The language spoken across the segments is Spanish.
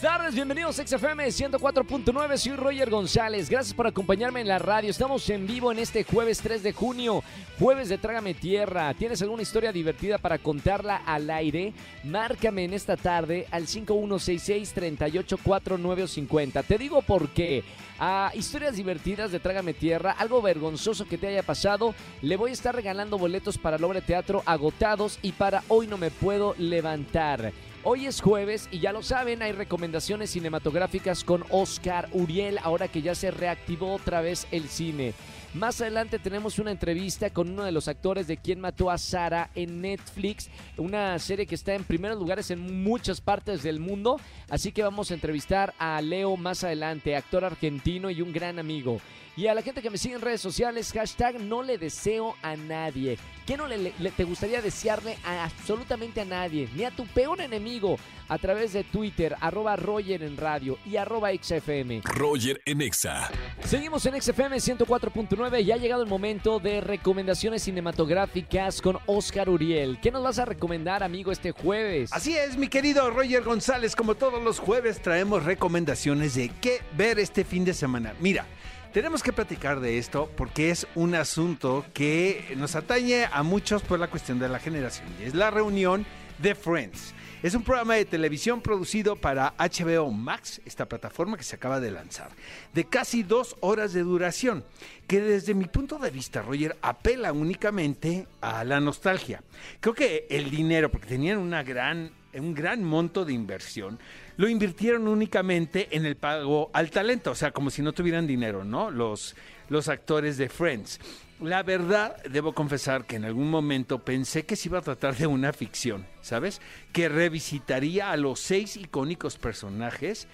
Buenas tardes, bienvenidos a XFM 104.9, soy Roger González, gracias por acompañarme en la radio, estamos en vivo en este jueves 3 de junio, jueves de Trágame Tierra, ¿tienes alguna historia divertida para contarla al aire? Márcame en esta tarde al 5166-384950, te digo por qué, a historias divertidas de Trágame Tierra, algo vergonzoso que te haya pasado, le voy a estar regalando boletos para el obra teatro agotados y para Hoy No Me Puedo Levantar. Hoy es jueves y ya lo saben, hay recomendaciones cinematográficas con Oscar Uriel, ahora que ya se reactivó otra vez el cine. Más adelante tenemos una entrevista con uno de los actores de Quién mató a Sara en Netflix, una serie que está en primeros lugares en muchas partes del mundo, así que vamos a entrevistar a Leo más adelante, actor argentino y un gran amigo. Y a la gente que me sigue en redes sociales, hashtag no le deseo a nadie. ¿Qué no le, le- te gustaría desearle a absolutamente a nadie? Ni a tu peor enemigo. A través de Twitter, arroba Roger en radio y arroba XFM. Roger en Exa. Seguimos en XFM 104.9 y ha llegado el momento de recomendaciones cinematográficas con Oscar Uriel. ¿Qué nos vas a recomendar, amigo, este jueves? Así es, mi querido Roger González, como todos los jueves traemos recomendaciones de qué ver este fin de semana. Mira, tenemos que platicar de esto porque es un asunto que nos atañe a muchos por la cuestión de la generación y es la reunión de Friends. Es un programa de televisión producido para HBO Max, esta plataforma que se acaba de lanzar, de casi dos horas de duración, que desde mi punto de vista, Roger, apela únicamente a la nostalgia. Creo que el dinero, porque tenían una gran, un gran monto de inversión, lo invirtieron únicamente en el pago al talento, o sea, como si no tuvieran dinero, ¿no? Los, los actores de Friends. La verdad, debo confesar que en algún momento pensé que se iba a tratar de una ficción, ¿sabes? Que revisitaría a los seis icónicos personajes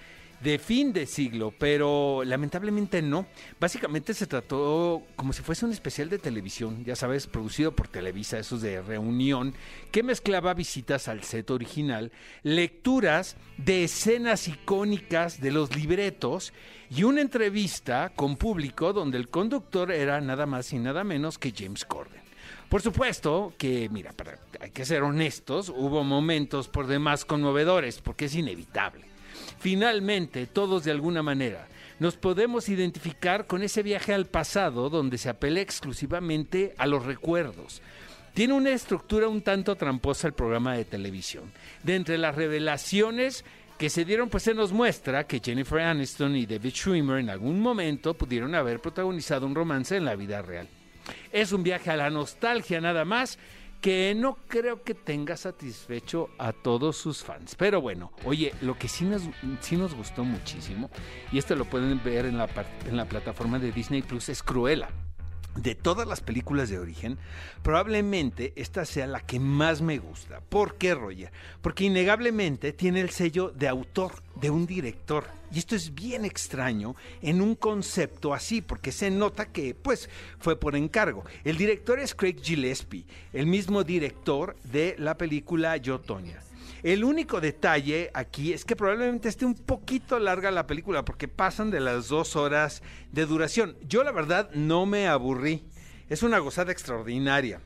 de fin de siglo, pero lamentablemente no. Básicamente se trató como si fuese un especial de televisión, ya sabes, producido por Televisa, esos de reunión, que mezclaba visitas al set original, lecturas de escenas icónicas de los libretos y una entrevista con público donde el conductor era nada más y nada menos que James Corden. Por supuesto que, mira, para, hay que ser honestos, hubo momentos por demás conmovedores, porque es inevitable. Finalmente, todos de alguna manera nos podemos identificar con ese viaje al pasado donde se apela exclusivamente a los recuerdos. Tiene una estructura un tanto tramposa el programa de televisión. De entre las revelaciones que se dieron, pues se nos muestra que Jennifer Aniston y David Schwimmer en algún momento pudieron haber protagonizado un romance en la vida real. Es un viaje a la nostalgia nada más que no creo que tenga satisfecho a todos sus fans. Pero bueno, oye, lo que sí nos, sí nos gustó muchísimo, y esto lo pueden ver en la, en la plataforma de Disney Plus, es Cruella. De todas las películas de origen, probablemente esta sea la que más me gusta. ¿Por qué, Roger? Porque innegablemente tiene el sello de autor, de un director. Y esto es bien extraño en un concepto así, porque se nota que, pues, fue por encargo. El director es Craig Gillespie, el mismo director de la película Yo, Tonya. El único detalle aquí es que probablemente esté un poquito larga la película porque pasan de las dos horas de duración. Yo la verdad no me aburrí. Es una gozada extraordinaria.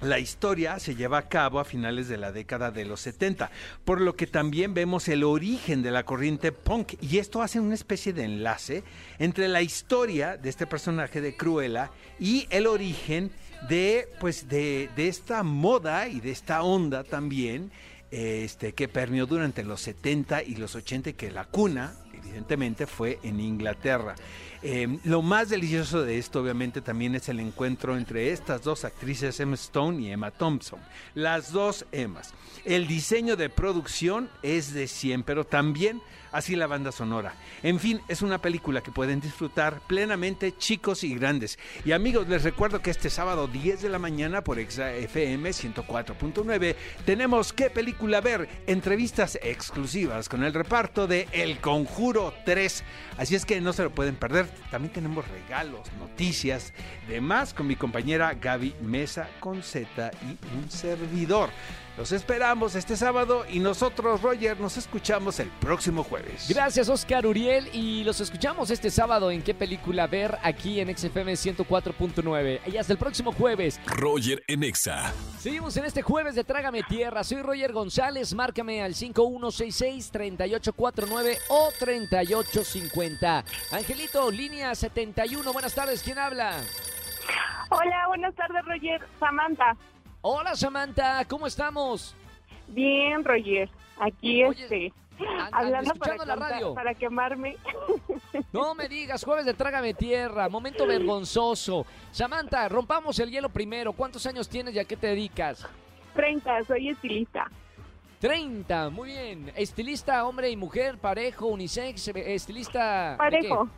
La historia se lleva a cabo a finales de la década de los 70, por lo que también vemos el origen de la corriente punk y esto hace una especie de enlace entre la historia de este personaje de Cruella y el origen de pues de, de esta moda y de esta onda también este, que permeó durante los 70 y los 80 y que la cuna, evidentemente, fue en Inglaterra. Eh, lo más delicioso de esto, obviamente, también es el encuentro entre estas dos actrices, Emma Stone y Emma Thompson. Las dos Emmas. El diseño de producción es de 100, pero también así la banda sonora. En fin, es una película que pueden disfrutar plenamente chicos y grandes. Y amigos, les recuerdo que este sábado 10 de la mañana por Exa FM 104.9 tenemos qué película ver, entrevistas exclusivas con el reparto de El Conjuro 3. Así es que no se lo pueden perder. También tenemos regalos, noticias, demás con mi compañera Gaby Mesa con Z y un servidor. Los esperamos este sábado y nosotros, Roger, nos escuchamos el próximo jueves. Gracias, Oscar Uriel. Y los escuchamos este sábado en qué película ver aquí en XFM 104.9. Y hasta el próximo jueves. Roger en Exa. Seguimos en este jueves de Trágame Tierra. Soy Roger González. Márcame al 5166-3849 o 3850. Angelito, línea 71. Buenas tardes. ¿Quién habla? Hola, buenas tardes, Roger. Samantha. Hola, Samantha. ¿Cómo estamos? Bien, Roger. Aquí, Oye, este, An- hablando para, la contar- radio. para quemarme. No me digas, jueves de Trágame Tierra, momento vergonzoso. Samantha, rompamos el hielo primero. ¿Cuántos años tienes y a qué te dedicas? 30, soy estilista. 30, muy bien. Estilista, hombre y mujer, parejo, unisex, eh, estilista... ¿de Parejo.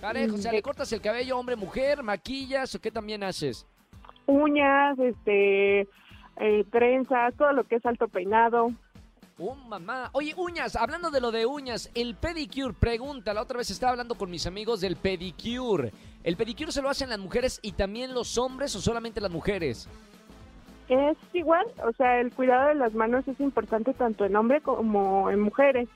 Parejo, o sea, ¿le cortas el cabello hombre, mujer, maquillas o qué también haces? Uñas, este, eh, trenzas, todo lo que es alto peinado. Oh, mamá. Oye, uñas, hablando de lo de uñas, el pedicure, pregunta, la otra vez estaba hablando con mis amigos del pedicure. ¿El pedicure se lo hacen las mujeres y también los hombres o solamente las mujeres? Es igual, o sea, el cuidado de las manos es importante tanto en hombres como en mujeres.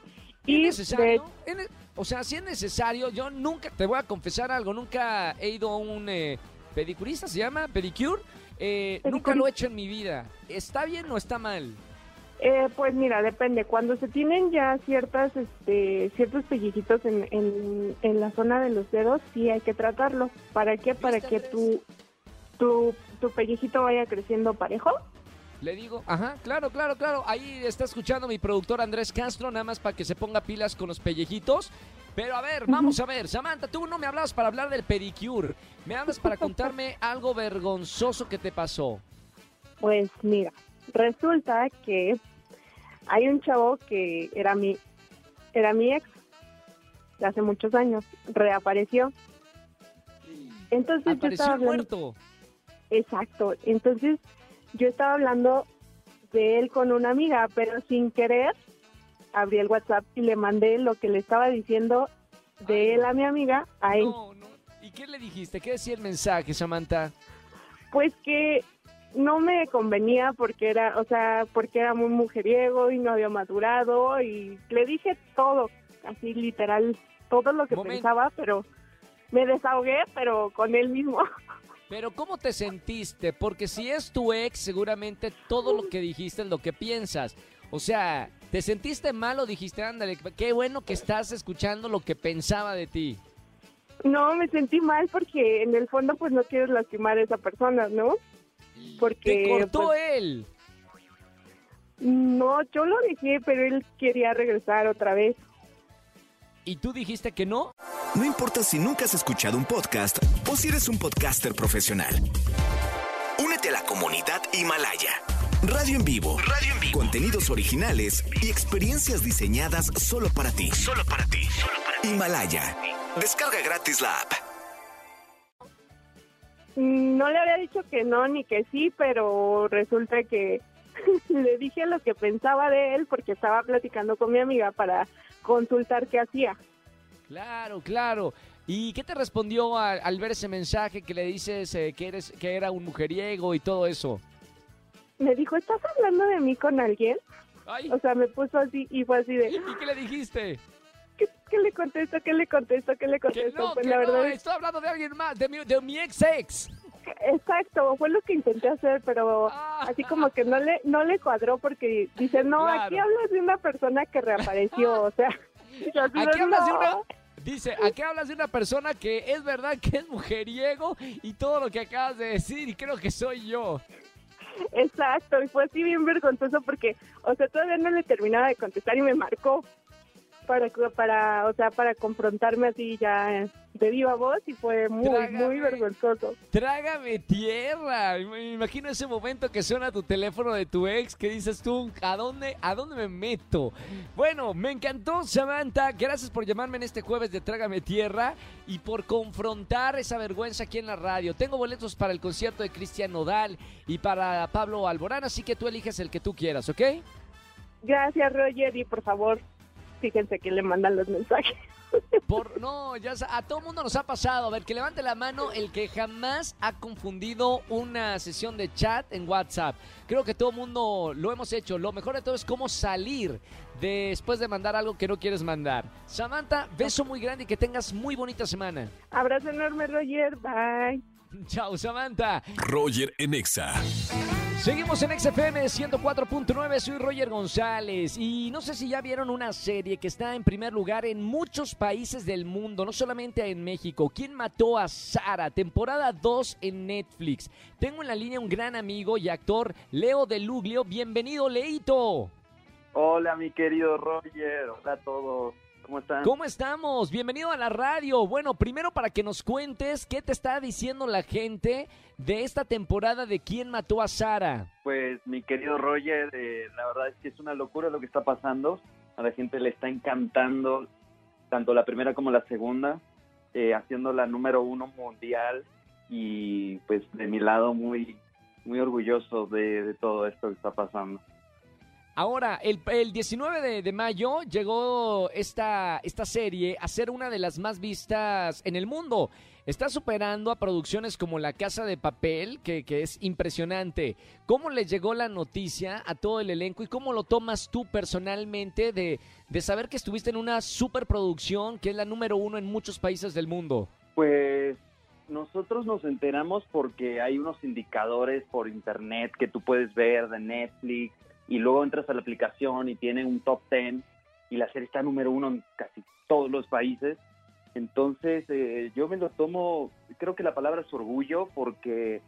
Y ¿Es necesario? ¿Es ne- O sea, si es necesario, yo nunca, te voy a confesar algo, nunca he ido a un eh, pedicurista, ¿se llama? ¿Pedicure? Eh, nunca lo he hecho en mi vida. ¿Está bien o está mal? Eh, pues mira, depende. Cuando se tienen ya ciertas, este, ciertos pellizquitos en, en, en la zona de los dedos, sí hay que tratarlo. ¿Para qué? Para ¿Viste, que tu, tu, tu vaya creciendo parejo. Le digo, ajá, claro, claro, claro. Ahí está escuchando mi productor Andrés Castro, nada más para que se ponga pilas con los pellejitos. Pero a ver, vamos a ver, Samantha, tú no me hablabas para hablar del pedicure. Me hablas para contarme algo vergonzoso que te pasó. Pues mira, resulta que hay un chavo que era mi, era mi ex de hace muchos años, reapareció. Entonces yo Apareció estaba hablando, muerto. exacto, entonces yo estaba hablando de él con una amiga, pero sin querer abrí el WhatsApp y le mandé lo que le estaba diciendo de Ay, él a mi amiga a él. No, no. ¿Y qué le dijiste? ¿Qué decía el mensaje, Samantha? Pues que no me convenía porque era, o sea, porque era muy mujeriego y no había madurado y le dije todo, así literal, todo lo que pensaba, pero me desahogué, pero con él mismo. Pero ¿cómo te sentiste? Porque si es tu ex, seguramente todo lo que dijiste es lo que piensas. O sea, ¿te sentiste mal o dijiste, ándale, qué bueno que estás escuchando lo que pensaba de ti? No, me sentí mal porque en el fondo pues no quiero lastimar a esa persona, ¿no? Porque Te cortó pues, él. no, yo lo dejé, pero él quería regresar otra vez. ¿Y tú dijiste que no? No importa si nunca has escuchado un podcast o si eres un podcaster profesional. Únete a la comunidad Himalaya. Radio en vivo. Radio en vivo. Contenidos originales y experiencias diseñadas solo para ti. Solo para ti. Himalaya. Descarga gratis la app. No le había dicho que no ni que sí, pero resulta que le dije lo que pensaba de él porque estaba platicando con mi amiga para consultar qué hacía. Claro, claro. ¿Y qué te respondió al, al ver ese mensaje que le dices eh, que eres que era un mujeriego y todo eso? Me dijo, ¿estás hablando de mí con alguien? Ay, O sea, me puso así y fue así de, ¿Y qué le dijiste? ¿qué, qué le contesto? ¿Qué le contesto? ¿Qué le Que contesto? no, pues que la verdad no, es estoy hablando de alguien más, de mi, de mi ex ex. Exacto, fue lo que intenté hacer, pero Ah. así como que no le no le cuadró porque dice, no, Claro. aquí hablas de una persona que reapareció, o sea, yo Aquí hablas de una. Dice, aquí hablas de una persona que es verdad que es mujeriego y todo lo que acabas de decir, y creo que soy yo. Exacto, y fue así bien vergonzoso porque, o sea, todavía no le terminaba de contestar y me marcó para, para, o sea, para confrontarme así ya de viva voz y fue muy, Trágame. muy vergonzoso. Trágame tierra. Me imagino ese momento que suena tu teléfono de tu ex que dices tú, ¿a dónde, a dónde me meto? Bueno, me encantó, Samantha. Gracias por llamarme en este jueves de Trágame Tierra y por confrontar esa vergüenza aquí en la radio. Tengo boletos para el concierto de Cristian Nodal y para Pablo Alborán, así que tú eliges el que tú quieras, ¿ok? Gracias, Roger, y por favor, fíjense que le mandan los mensajes. Por, no, ya a todo mundo nos ha pasado. A ver, que levante la mano el que jamás ha confundido una sesión de chat en WhatsApp. Creo que todo mundo lo hemos hecho. Lo mejor de todo es cómo salir después de mandar algo que no quieres mandar. Samantha, beso muy grande y que tengas muy bonita semana. Abrazo enorme, Roger. Bye. Chao, Samantha. Roger en Exa. Seguimos en XFM 104.9, soy Roger González y no sé si ya vieron una serie que está en primer lugar en muchos países del mundo, no solamente en México. ¿Quién mató a Sara? Temporada 2 en Netflix. Tengo en la línea un gran amigo y actor, Leo de Luglio. Bienvenido, Leito. Hola, mi querido Roger. Hola a todos. ¿Cómo están? ¿Cómo estamos? Bienvenido a la radio. Bueno, primero para que nos cuentes qué te está diciendo la gente de esta temporada de ¿Quién mató a Sara? Pues, mi querido Roger, eh, la verdad es que es una locura lo que está pasando. A la gente le está encantando tanto la primera como la segunda, eh, haciendo la número uno mundial y pues de mi lado muy, muy orgulloso de, de todo esto que está pasando. Ahora, el, el 19 de, mayo llegó esta, esta serie a ser una de las más vistas en el mundo. Está superando a producciones como La Casa de Papel, que, que es impresionante. ¿Cómo le llegó la noticia a todo el elenco y cómo lo tomas tú personalmente de, de saber que estuviste en una superproducción que es la número uno en muchos países del mundo? Pues nosotros nos enteramos porque hay unos indicadores por internet que tú puedes ver de Netflix y luego entras a la aplicación y tiene un top 10 y la serie está número uno en casi todos los países. Entonces eh, yo me lo tomo, creo que la palabra es orgullo porque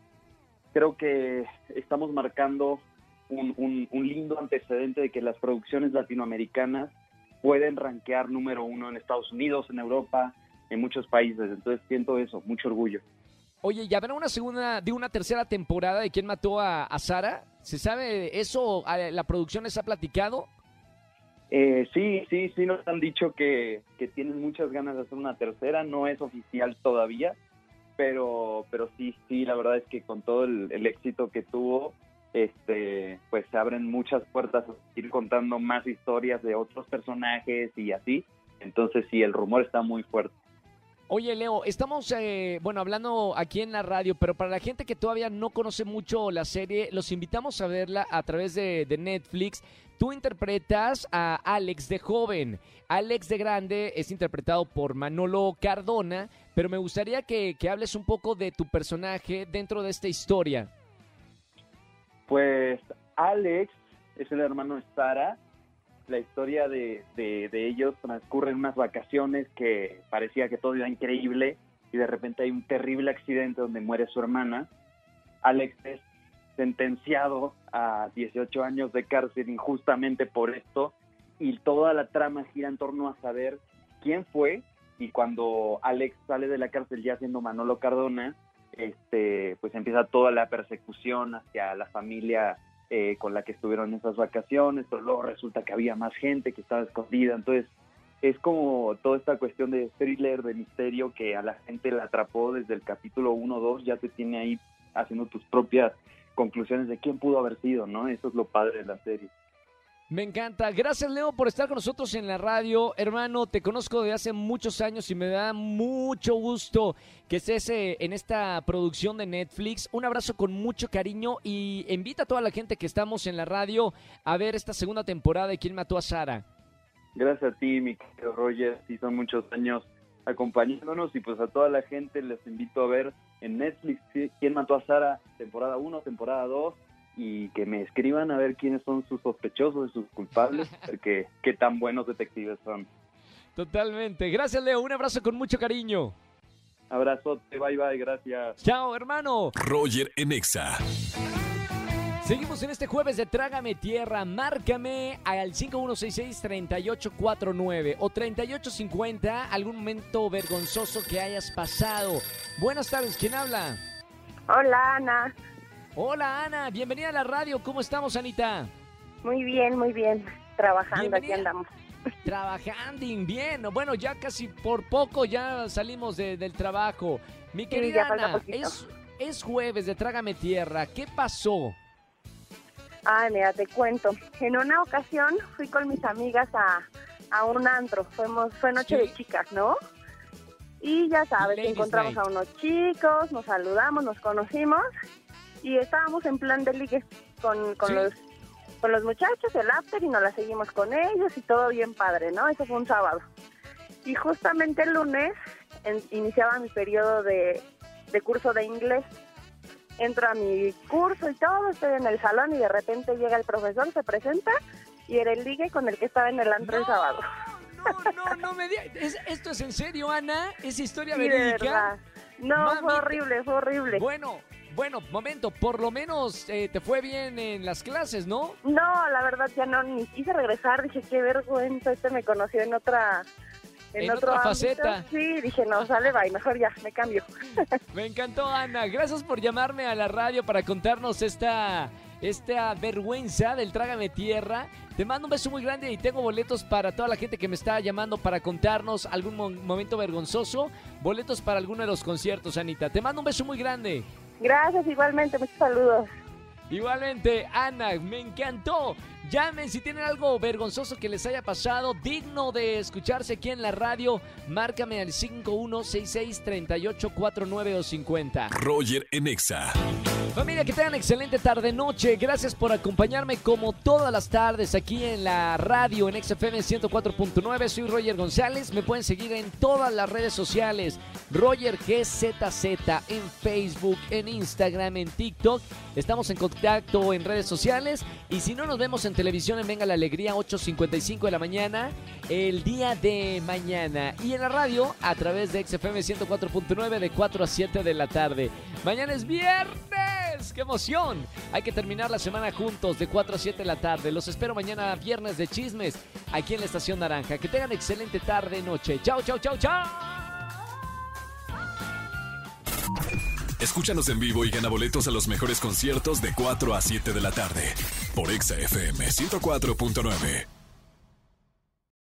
creo que estamos marcando un, un- lindo antecedente de que las producciones latinoamericanas pueden rankear número uno en Estados Unidos, en Europa, en muchos países. Entonces siento eso, mucho orgullo. Oye, ¿ya habrá una segunda, de una tercera temporada de quién mató a, Sara? ¿Se sabe eso? ¿A ¿La producción les ha platicado? Eh, sí, sí, sí nos han dicho que, que tienen muchas ganas de hacer una tercera, no es oficial todavía, pero, pero sí, sí, la verdad es que con todo el, el éxito que tuvo, este, pues se abren muchas puertas a ir contando más historias de otros personajes y así. Entonces sí, el rumor está muy fuerte. Oye, Leo, estamos, eh, bueno, hablando aquí en la radio, pero para la gente que todavía no conoce mucho la serie, los invitamos a verla a través de, de Netflix. Tú interpretas a Alex de joven. Alex de grande es interpretado por Manolo Cardona, pero me gustaría que, que hables un poco de tu personaje dentro de esta historia. Pues Alex es el hermano de Sara. La historia de, de- de ellos transcurre en unas vacaciones que parecía que todo iba increíble y de repente hay un terrible accidente donde muere su hermana. Alex es sentenciado a 18 años de cárcel injustamente por esto y toda la trama gira en torno a saber quién fue y cuando Alex sale de la cárcel ya siendo Manolo Cardona, este, pues empieza toda la persecución hacia la familia eh, con la que estuvieron en esas vacaciones, pero luego resulta que había más gente que estaba escondida, entonces es como toda esta cuestión de thriller, de misterio que a la gente la atrapó desde el capítulo 1 2, ya te tiene ahí haciendo tus propias conclusiones de quién pudo haber sido, ¿no? Eso es lo padre de la serie. Me encanta. Gracias, Leo, por estar con nosotros en la radio. Hermano, te conozco de hace muchos años y me da mucho gusto que estés eh, en esta producción de Netflix. Un abrazo con mucho cariño y invita a toda la gente que estamos en la radio a ver esta segunda temporada de ¿Quién mató a Sara? Gracias a ti, mi querido Roger, sí son muchos años acompañándonos y pues a toda la gente les invito a ver en Netflix quién mató a Sara, temporada 1, temporada 2 y que me escriban a ver quiénes son sus sospechosos y sus culpables, porque qué tan buenos detectives son. Totalmente. Gracias, Leo. Un abrazo con mucho cariño. Abrazote, bye bye, gracias. Chao, hermano. Roger en Exa. Seguimos en este jueves de Trágame Tierra. Márcame al 5166-3849 o 3850. Algún momento vergonzoso que hayas pasado. Buenas tardes, ¿quién habla? Hola, Ana. Hola, Ana. Bienvenida a la radio. ¿Cómo estamos, Anita? Muy bien, muy bien. Trabajando, aquí andamos. Trabajando bien. Bueno, ya casi por poco ya salimos de- del trabajo. Mi querida Ana, es, es jueves de Trágame Tierra. ¿Qué pasó? Ay, mira, te cuento. En una ocasión fui con mis amigas a, a un antro. Fuimos, fue noche Sí. de chicas, ¿no? Y ya sabes, Ladies encontramos night. a unos chicos, nos saludamos, nos conocimos y estábamos en plan de ligue con, con Sí. los con los muchachos, el after y nos la seguimos con ellos y todo bien padre, ¿no? Eso fue un sábado. Y justamente el lunes en- iniciaba mi periodo de, de curso de inglés. Entro a mi curso y todo, estoy en el salón y de repente llega el profesor, se presenta y era el ligue con el que estaba en el antro el sábado. No, no, no me digas. ¿Es- ¿Esto es en serio, Ana? ¿Es historia Sí, de verídica? verdad. No, Mami. fue horrible, fue horrible. Bueno, bueno, momento, por lo menos eh, te fue bien en las clases, ¿no? No, la verdad ya no, ni quise regresar, dije, qué vergüenza, este me conoció en otra... En otro otra ámbito. faceta. Sí, dije, no, sale, bye, mejor ya, me cambio. Me encantó, Ana. Gracias por llamarme a la radio para contarnos esta, esta vergüenza del Trágame Tierra. Te mando un beso muy grande y tengo boletos para toda la gente que me está llamando para contarnos algún mo- momento vergonzoso. Boletos para alguno de los conciertos, Anita. Te mando un beso muy grande. Gracias, igualmente, muchos saludos. Igualmente, Ana, me encantó. Llamen si tienen algo vergonzoso que les haya pasado, digno de escucharse aquí en la radio. Márcame al 5166-3849 o 50. Roger en Exa. Familia, que tengan excelente tarde-noche. Gracias por acompañarme como todas las tardes aquí en la radio en XFM 104.9. Soy Roger González. Me pueden seguir en todas las redes sociales. Roger GZZ en Facebook, en Instagram, en TikTok. Estamos en contacto en redes sociales. Y si no nos vemos en televisión en Venga la Alegría, 8.55 de la mañana, el día de mañana. Y en la radio a través de XFM 104.9 de 4 a 7 de la tarde. Mañana es viernes. ¡Qué emoción! Hay que terminar la semana juntos de 4 a 7 de la tarde. Los espero mañana viernes de chismes aquí en la Estación Naranja. Que tengan excelente tarde, noche. Chao, chao, chao, chao. Escúchanos en vivo y gana boletos a los mejores conciertos de 4 a 7 de la tarde por Exa FM 104.9.